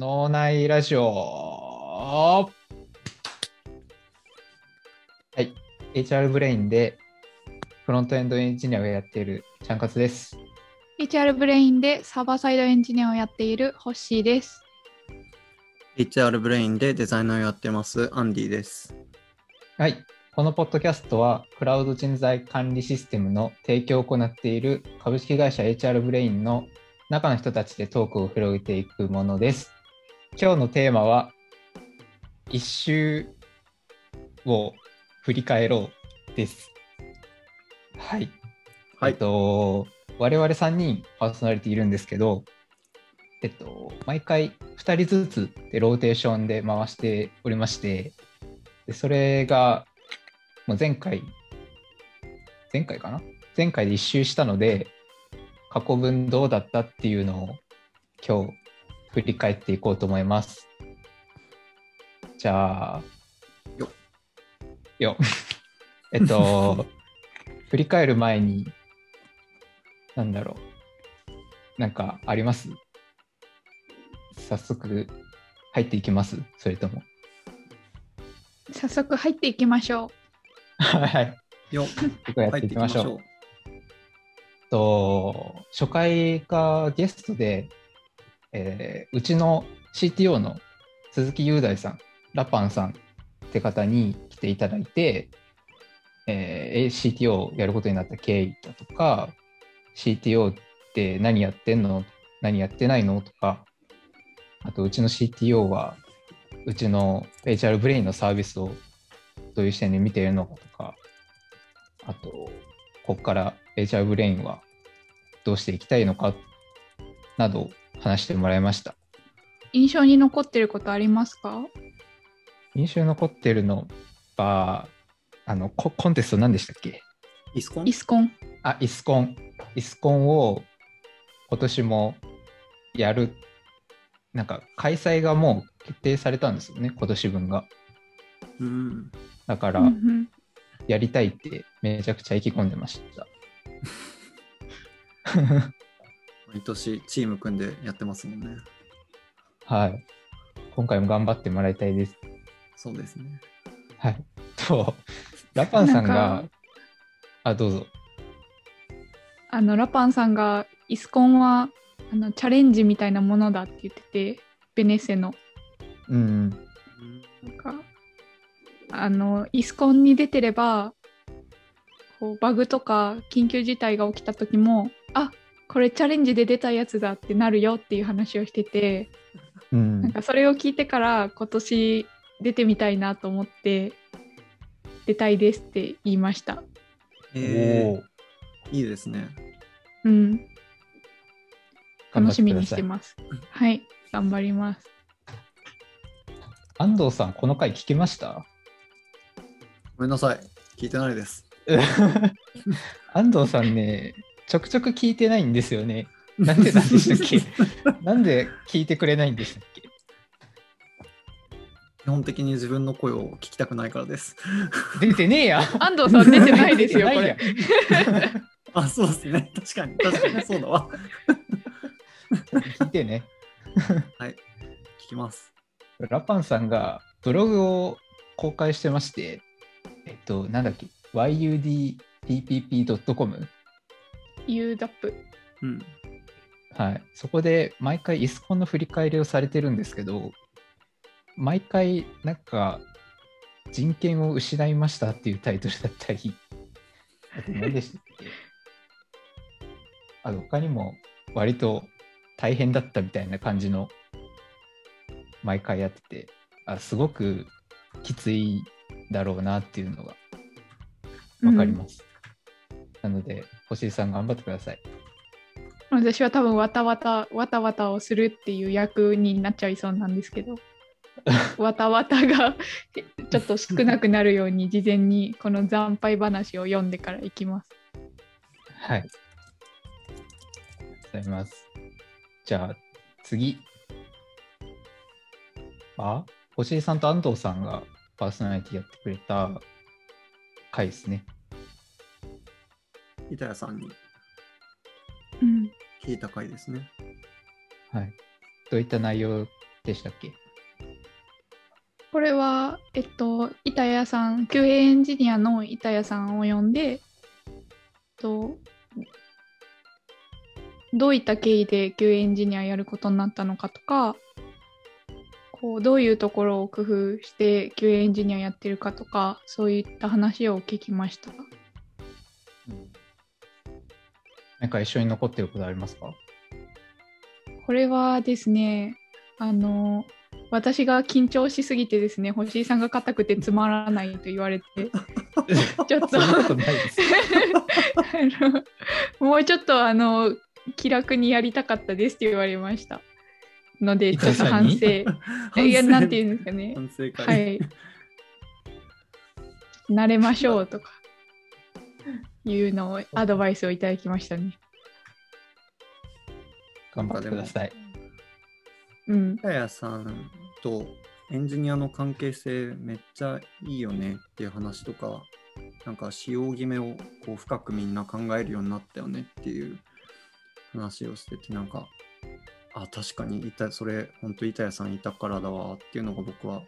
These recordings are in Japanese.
脳内ラジオ。はい。HR ブレインでフロントエンドエンジニアをやっているちゃんかつです。HR ブレインでサーバーサイドエンジニアをやっているホッシーです。HR ブレインでデザイナーをやってますアンディです。はい。このポッドキャストはクラウド人材管理システムの提供を行っている株式会社 HR ブレインの中の人たちでトークを広げていくものです。今日のテーマは、一周を振り返ろうです。はい。はい、えっと、我々3人パーソナリティいるんですけど、えっと、毎回2人ずつでローテーションで回しておりまして、でそれがもう前回、前回かな？前回で1周したので、過去分どうだったっていうのを今日振り返っていこうと思います。じゃあ、よよ えっと、振り返る前に、なんだろう。なんかあります？早速入っていきます？それとも。早速入っていきましょう。はい。よやっていきましょう。と初回がゲストで、えー、うちの CTO の鈴木雄大さん、ラパンさんって方に来ていただいて、えー、CTO をやることになった経緯だとか、CTO って何やってんの？何やってないの？とか、あとうちの CTO はうちの HR ブレインのサービスをどういう視点で見ているのかとか、あと、ここから HR ブレインはどうしていきたいのかなど話してもらいました。印象に残ってることありますか？印象に残ってるのは、あのココンテスト何でしたっけ？ ISUCON？ISUCON。あ、 ISUCON。イスコンを今年もやる。なんか開催がもう決定されたんですよね、今年分が。うん、だから、やりたいってめちゃくちゃ意気込んでました。毎年チーム組んでやってますもんね。はい。今回も頑張ってもらいたいです。そうですね。はい。と、ラパンさんが、あ、どうぞ。あの、ラパンさんが、イスコンはあのチャレンジみたいなものだって言ってて、ベネッセの。うん。なんか、あの、イスコンに出てれば、こうバグとか緊急事態が起きた時もあこれチャレンジで出たやつだってなるよっていう話をしてて、うん、なんかそれを聞いてから今年出てみたいなと思って出たいですって言いました。えー、いいですね。うん。楽しみにしてます。はい、頑張ります。安藤さん、この回聞きました？ごめんなさい。聞いてないです。安藤さんね、ちょくちょく聞いてないんですよね。なんでなんでしたっけ？なんで聞いてくれないんでしたっけ？基本的に自分の声を聞きたくないからです。出てねえや。安藤さん出てないですよ、これ。あ、そうですね。確かに、確かにそうだわ。聞いてね。はい、聞きます。ラパンさんがブログを公開してまして、えっと、なんだっけ、yudtpp.com。UDAP。うん。はい。そこで毎回イスコンの振り返りをされてるんですけど、毎回なんか人権を失いましたっていうタイトルだったり、あと何でしたっけ？あと他にも割と大変だったみたいな感じの毎回やってて、あすごくきついだろうなっていうのがわかります。うん、なので、星井さん頑張ってください。私は多分わたわたわたわたをするっていう役になっちゃいそうなんですけど わたわたが ちょっと少なくなるように事前にこの惨敗話を読んでからいきます。はい。ありがとうございます。じゃあ次。あ？星井さんと安藤さんがパーソナリティやってくれた回ですね。板谷さんに聞いた回ですね。はい。どういった内容でしたっけ？これは、えっと、板谷さん、QA エンジニアの板谷さんを呼んで、えっと、どういった経緯で QA エンジニアやることになったのかとか、こうどういうところを工夫して QA エンジニアやってるかとか、そういった話を聞きました。なんか一緒に残ってることありますか？これはですね、あの、私が緊張しすぎてですね、星井さんが硬くてつまらないと言われて、ちょっともうちょっとあの気楽にやりたかったですって言われました。ので、ちょっと反省。いや、なんて言うんですかね。反省会。はい。慣れましょうとか、いうのをアドバイスをいただきましたね。頑張ってください。うん。ややさん。とエンジニアの関係性めっちゃいいよねっていう話とか、なん。か使用決めをこう深くみん。な考えるようになったよねっていう話をしてて、なん。か、あ、確かにいた、それ、本当板谷さん。いたからだわっていうのが僕は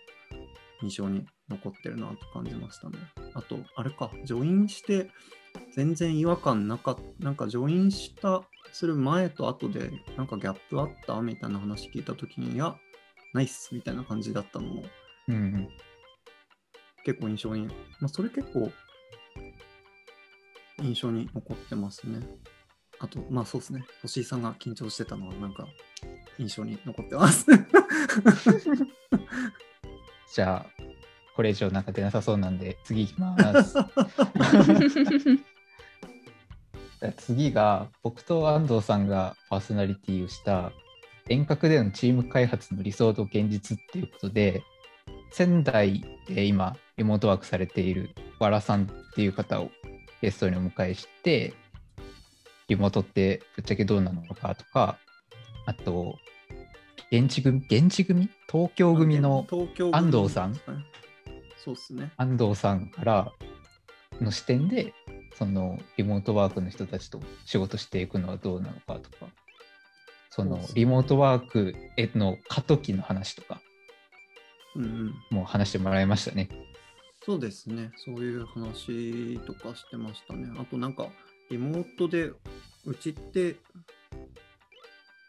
印象に残ってるなと感じましたね。あと、あれか、ジョインして全然違和感なかった、なんかジョインした、する前と後で、なんかギャップあったみたいな話聞いたときに、いや、ナイスみたいな感じだったのもうんうん。結構印象に、まあ、それ結構印象に残ってますね。あと、まあそうですね、星井さんが緊張してたのはなんか印象に残ってます。じゃあ、これ以上なんか出なさそうなんで、次行きます。次が、僕と安藤さんがパーソナリティをした、遠隔でのチーム開発の理想と現実っていうことで、仙台で今、リモートワークされているわらさんっていう方をゲストにお迎えして、リモートってぶっちゃけどうなのかとか、あと、現地組、現地組？東京組の東京組安藤さん？そうっすね。安藤さんからの視点でそのリモートワークの人たちと仕事していくのはどうなのかとかそのリモートワークへの過渡期の話とかうんうん。もう話してもらいましたね。そうですね。そういう話とかしてましたね。あとなんか、リモートで、うちって、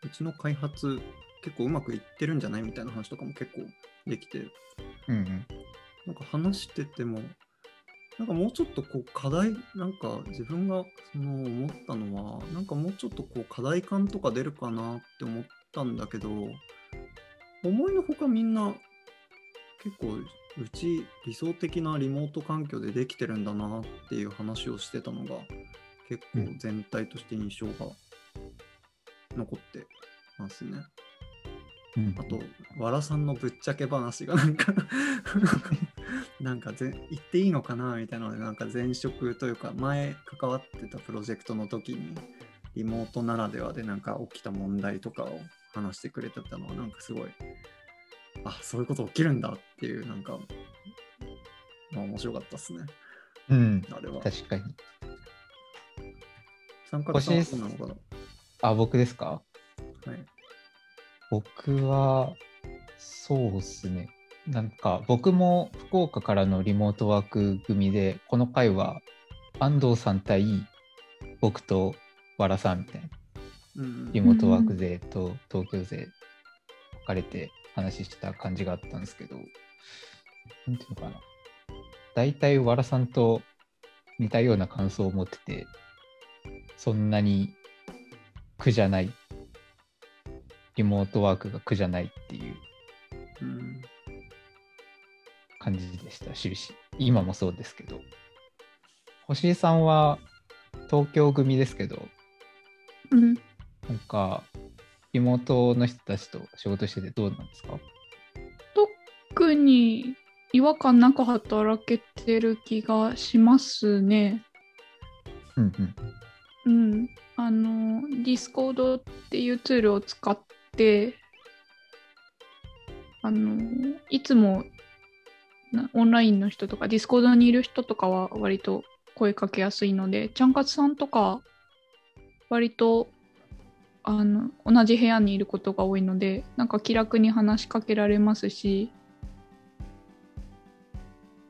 うちの開発結構うまくいってるんじゃないみたいな話とかも結構できて、うんうんなんか話してても、なんかもうちょっとこう課題、なんか自分がその思ったのは、なんかもうちょっとこう課題感とか出るかなって思ったんだけど、思いのほかみんな結構うち理想的なリモート環境でできてるんだなっていう話をしてたのが結構全体として印象が残ってますね。うんあと、わらさんのぶっちゃけ話がなんかなんかぜ言っていいのかなみたいなので、なんか前職というか、前関わってたプロジェクトの時に、リモートならではでなんか起きた問題とかを話してくれてたのは、なんかすごい、あ、そういうこと起きるんだっていう、なんか、まあ面白かったですね、うん、あれは。確かに。参加さんはなのかなあ、僕ですか？はい。僕は、そうですね。なんか僕も福岡からのリモートワーク組で、この回は安藤さん対僕とわらさんみたいな、うんうん。リモートワーク勢と東京勢分かれて話した感じがあったんですけど、なんていうのかな。大体わらさんと似たような感想を持ってて、そんなに苦じゃない。リモートワークが苦じゃないっていう。うん感じでした、終始。今もそうですけど。星井さんは東京組ですけど、うん、なんか、リモートの人たちと仕事しててどうなんですか？特に違和感なく働けてる気がしますね。うんうん。うん。あの、Discord っていうツールを使って、あの、いつもなオンラインの人とか、Discord にいる人とかは割と声かけやすいので、ちゃんかつさんとか、割とあの同じ部屋にいることが多いのでなんか気楽に話しかけられますし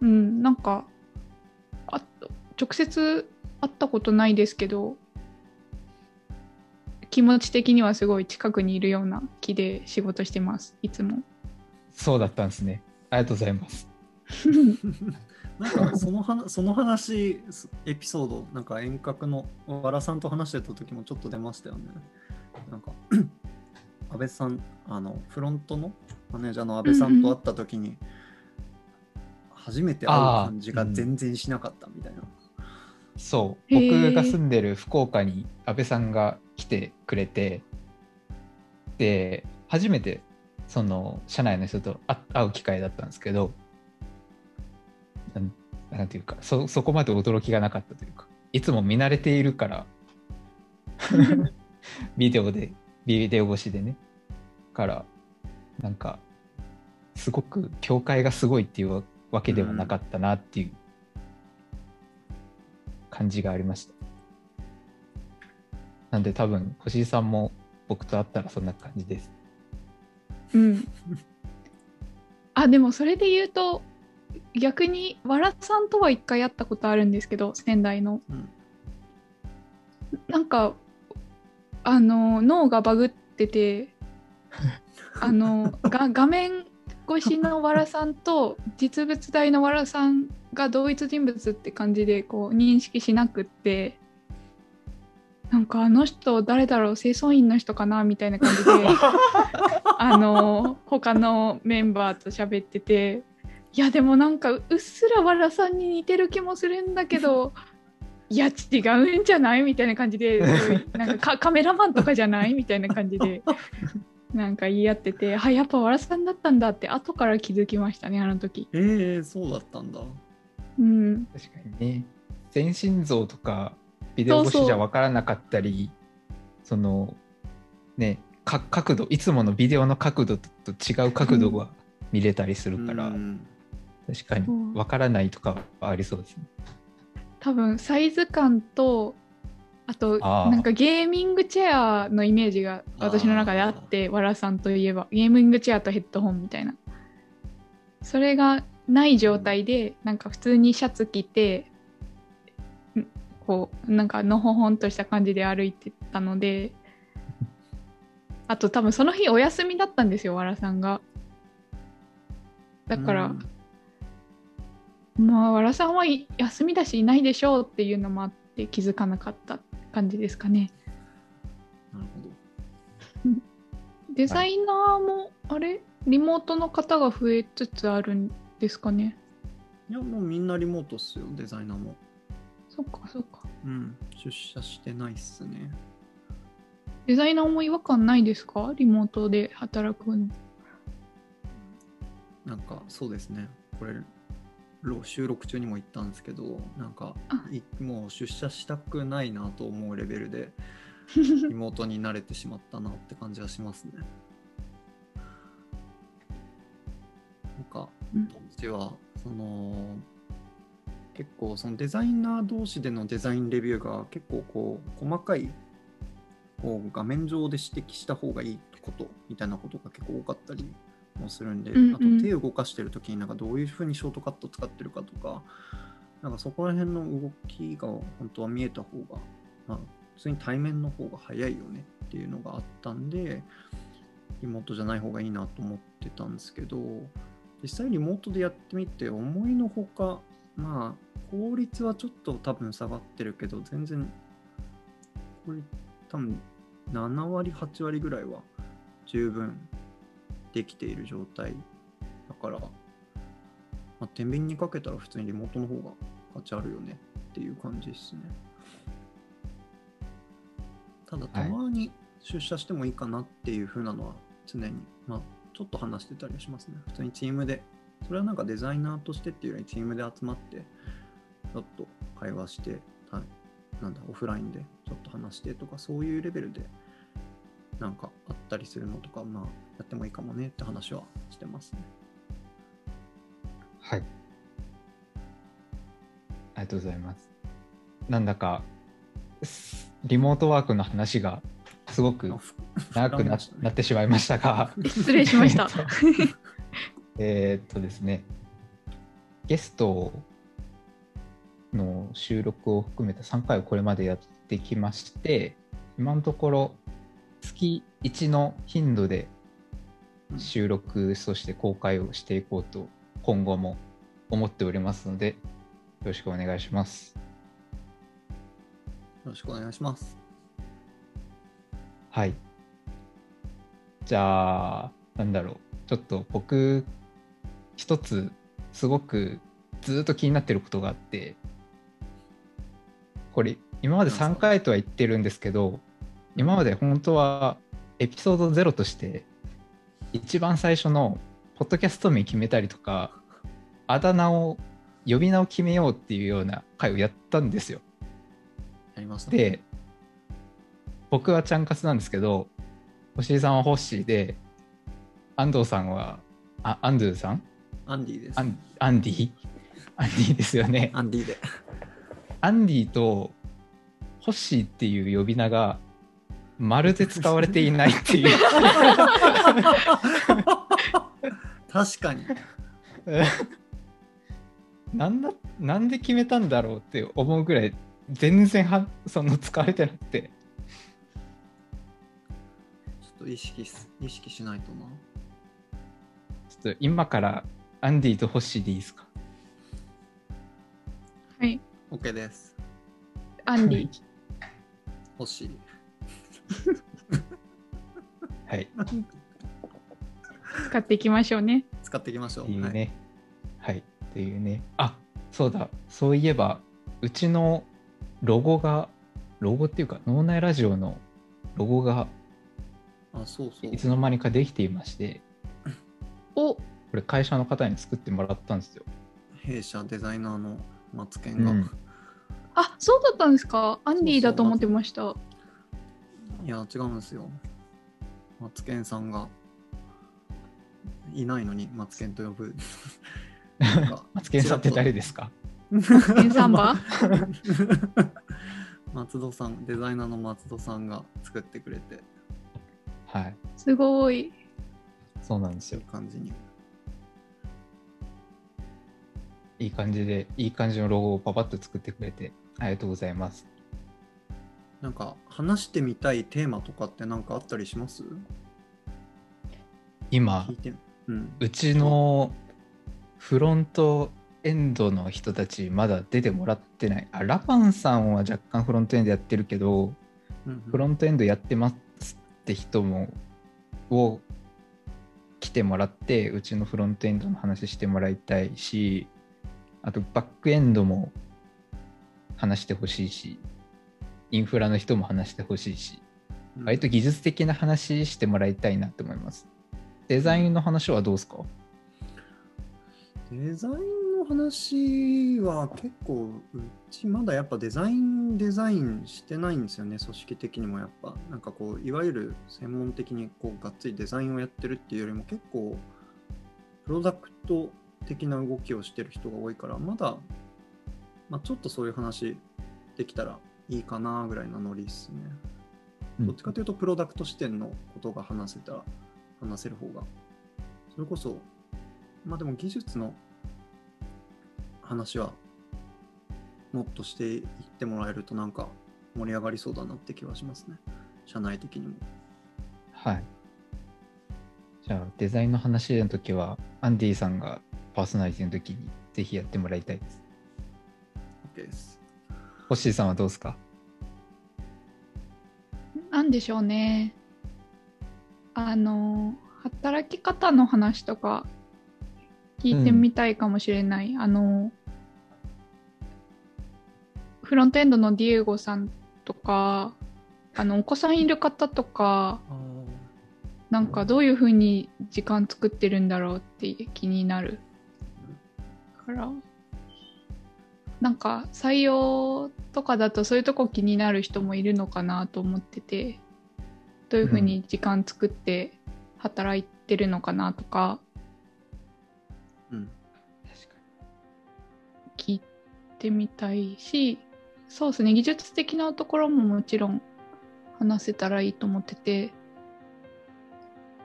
うんなんかあ直接会ったことないですけど気持ち的にはすごい近くにいるような気で仕事してますいつも。そうだったんですね。ありがとうございます。なんかその話その話エピソードなんか遠隔の和田さんと話してた時もちょっと出ましたよね。なんか 安倍さんあのフロントのマネージャーの安倍さんと会った時に、初めて会う感じが全然しなかったみたいな。そうへー僕が住んでる福岡に安倍さんが来てくれてで初めてその社内の人と会会う機会だったんですけどなんなんていうかそそこまで驚きがなかったというかいつも見慣れているから ビデオでビデオ越しでねからなんかすごく境界がすごいっていうわけではなかったなっていう感じがありました。なんで多分星井さんも僕と会ったらそんな感じです。うん、あでもそれで言うと逆にわらさんとは一回会ったことあるんですけど仙台の。うん。なんかあの脳がバグってて あのが画面越しのわらさんと実物大のわらさんが同一人物って感じでこう認識しなくってなんかあの人誰だろう清掃員の人かなみたいな感じで あの他のメンバーと喋ってていやでもなんかうっすらわらさんに似てる気もするんだけど いや違うんじゃないみたいな感じで なんかカカメラマンとかじゃないみたいな感じで なんか言い合っててあやっぱわらさんだったんだって後から気づきましたねあの時。えー、そうだったんだ。うん、確かにね。全身像とかビデオ越しじゃ分からなかったり、そのねか角度いつものビデオの角度と違う角度が見れたりするから、うん確かに。そう分からないとかはありそうですね。多分サイズ感とあとなんかゲーミングチェアのイメージが私の中であってわらさんといえば。ゲーミングチェアとヘッドホンみたいな。それがない状態でなんか普通にシャツ着てんこうなんかのほほんとした感じで歩いてたのであと多分その日お休みだったんですよわらさんが。だから、うんまあ、わらさんはい休みだしいないでしょうっていうのもあって気づかなかった感じですかね。なるほど。デザイナーも、あれリモートの方が増えつつあるんですかね。いや、もうみんなリモートっすよ、デザイナーも。そっかそっか。うん、出社してないっすね。デザイナーも違和感ないですか？リモートで働くの。なんか、そうですね。これ、ろ収録中にも言ったんですけど、なんかもう出社したくないなと思うレベルで、リモートに慣れてしまったなって感じはしますね。なんか、うん当時は、その、結構そのデザイナー同士でのデザインレビューが結構こう細かいこう画面上で指摘した方がいいことみたいなことが結構多かったりもするんで、うんうん。あと手を動かしてる時になんかどういうふうにショートカット使ってるかとかなんかそこら辺の動きが本当は見えた方が、まあ、普通に対面の方が早いよねっていうのがあったんでリモートじゃない方がいいなと思ってたんですけど実際リモートでやってみて思いのほかまあ効率はちょっと多分下がってるけど全然これ多分7割8割ぐらいは十分できている状態。だから、まあ、天秤にかけたら普通にリモートの方が価値あるよねっていう感じですね。ただたまに出社してもいいかなっていう風なのは常に、まあ、ちょっと話してたりはしますね。普通にチームで。それはなんかデザイナーとしてっていうよりチームで集まってちょっと会話して、はい、なんだオフラインでちょっと話してとかそういうレベルでなんかあったりするのとかまあやってもいいかもねって話はしてますねはい。ありがとうございます。なんだか、すリモートワークの話がすごく長くな,、なってしまいましたが失礼しました。えーっとですねゲストの収録を含めた3回をこれまでやってきまして今のところ月1の頻度で収録そして公開をしていこうと今後も思っておりますのでよろしくお願いします。よろしくお願いします。はい。じゃあ、なんだろう。ちょっと僕、一つ、すごくずっと気になってることがあって、これ、今まで3回とは言ってるんですけど、今まで本当はエピソード0として、一番最初のポッドキャスト名決めたりとか、あだ名を、呼び名を決めようっていうような回をやったんですよ。やりまね。で僕はちゃんかすなんですけど星井さんはホッシーで安藤さんはあアンドゥさん？アンディです。アンアンディ？アンディですよねアンディで。アンディとホッシーっていう呼び名がまるで使われていないっていう確かに。なんだなんで決めたんだろうって思うぐらい全然はその使われてなくてちょっと意識す意識しないとな。ちょっと今からアンディとホッシーでいいですか？はい。OK です。アンディ。欲しい。はい使っていきましょうね。使っていきましょう。っていうはいね。はい。っていうね。あそうだ。そういえば、うちのロゴが、ロゴっていうか、脳内ラジオのロゴがあ、そうそうい。つの間にかできていまして、おこれ会社の方に作ってもらったんですよ。弊社デザイナーのマツケンが。うんあそうだったんですか？アンディだと思ってました。いや、違うんですよ。マツケンさんがいないのにマツケンと呼ぶ。マツケンさんって誰ですか？ケンサンバ松戸さん、デザイナーの松戸さんが作ってくれて、はい。すごい。そうなんですよいう。感じに。いい感じで、いい感じのロゴをパパッと作ってくれて、ありがとうございます。なんか話してみたいテーマとかって何かあったりします？今。うん。うちのフロントエンドの人たちまだ出てもらってない。あ、ラパンさんは若干フロントエンドやってるけど、うんフロントエンドやってますって人もを来てもらってうちのフロントエンドの話してもらいたいしあとバックエンドも話してほしいしインフラの人も話してほしいしうん。割と技術的な話してもらいたいなと思います。デザインの話はどうですか？デザインの話は結構うちまだやっぱデザインデザインしてないんですよね組織的にもやっぱ。なんかこういわゆる専門的にこうがっつりデザインをやってるっていうよりも結構プロダクト的な動きをしてる人が多いからまだ、まあ、ちょっとそういう話できたらいいかなぐらいなノリですね、うんどっちかというとプロダクト視点のことが話せたら話せる方がそれこそまあでも技術の話はもっとしていってもらえるとなんか盛り上がりそうだなって気はしますね。社内的にも。はいじゃあデザインの話の時はアンディさんがパーソナリティの時にぜひやってもらいたいです OK です。ホッシーさんはどうですか？なんでしょうね。あの、働き方の話とか聞いてみたいかもしれない。あの、フロントエンドのディエゴさんとか、あの、お子さんいる方とか、なんかどういうふうに時間作ってるんだろうって気になるからなんか採用とかだとそういうとこ気になる人もいるのかなと思っててどういうふうに時間作って働いてるのかなとかうん。確か聞いてみたいしそうですね技術的なところももちろん話せたらいいと思ってて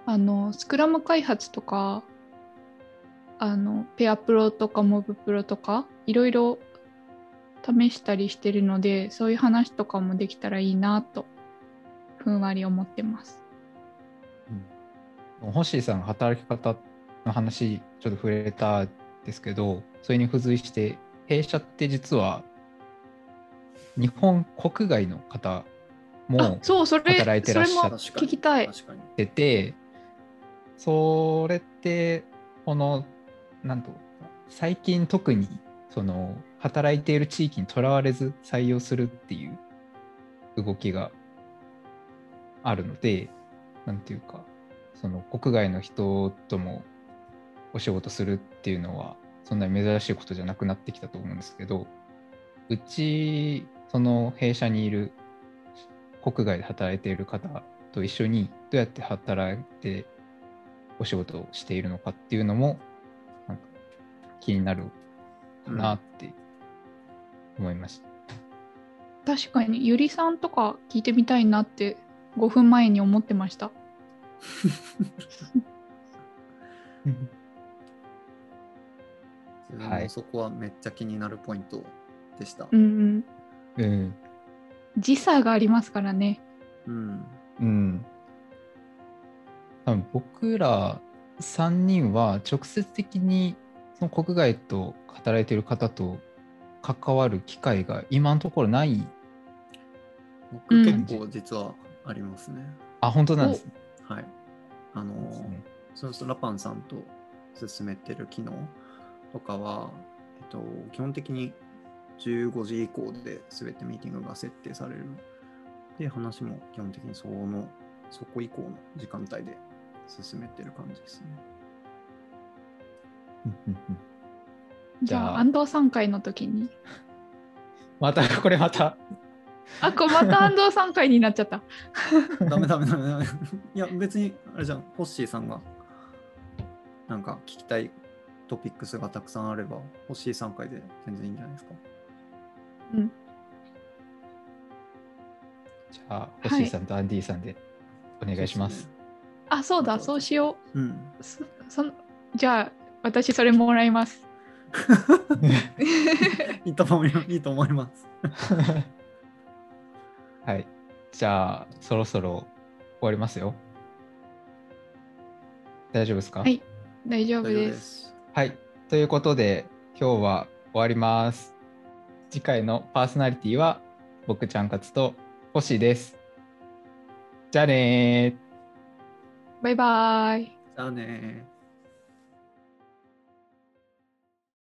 あのスクラム開発とかあのペアプロとかモブプロとかいろいろ試したりしてるのでそういう話とかもできたらいいなとふんわり思ってます。ホッシーさんが働き方の話ちょっと触れたんですけどそれに付随して弊社って実は日本国外の方あもそうそれ働いてらっしゃっ。ててそれってこのなんと最近特にその働いている地域にとらわれず採用するっていう動きがあるのでなんていうかその国外の人ともお仕事するっていうのはそんなに珍しいことじゃなくなってきたと思うんですけどうちその弊社にいる国外で働いている方と一緒にどうやって働いてお仕事をしているのかっていうのもなんか気になるかなって思いました。確かにゆりさんとか聞いてみたいなって5分前に思ってました。自 分はいもそこはめっちゃ気になるポイントでした。うんうん、うん、時差がありますからね。うん。うん。多分僕ら3人は直接的にその国外と働いている方と関わる機会が今のところない。僕うん結構実はありますね。あ、本当なんですね。はい。あのねそうするとラパンさんと進めてる機能とかは、えっと、基本的に15時以降で全てミーティングが設定される。で、話も基本的にその、そこ以降の時間帯で進めてる感じですね。じゃあ安藤さん会の時に。また、これまた。あこれまた安藤さん会になっちゃった。ダメダメダメダメ。いや、別に、あれじゃん、ホッシーさんが、なんか聞きたいトピックスがたくさんあれば、ホッシー3回で全然いいんじゃないですか？うん、じゃあ、星井さんとアンディさんでお願いします。あそうだそうしよそう。うん。う。そそんじゃあ私それもらいます。いいと思います。いいと思います。はい。じゃあ、そろそろ終わりますよ。大丈夫ですか？はい大丈夫で。ですす。はい。ということで、今日は終わります。次回のパーソナリティは、僕ちゃんかつと星です。じゃあねー。バイバイ。じゃあねー。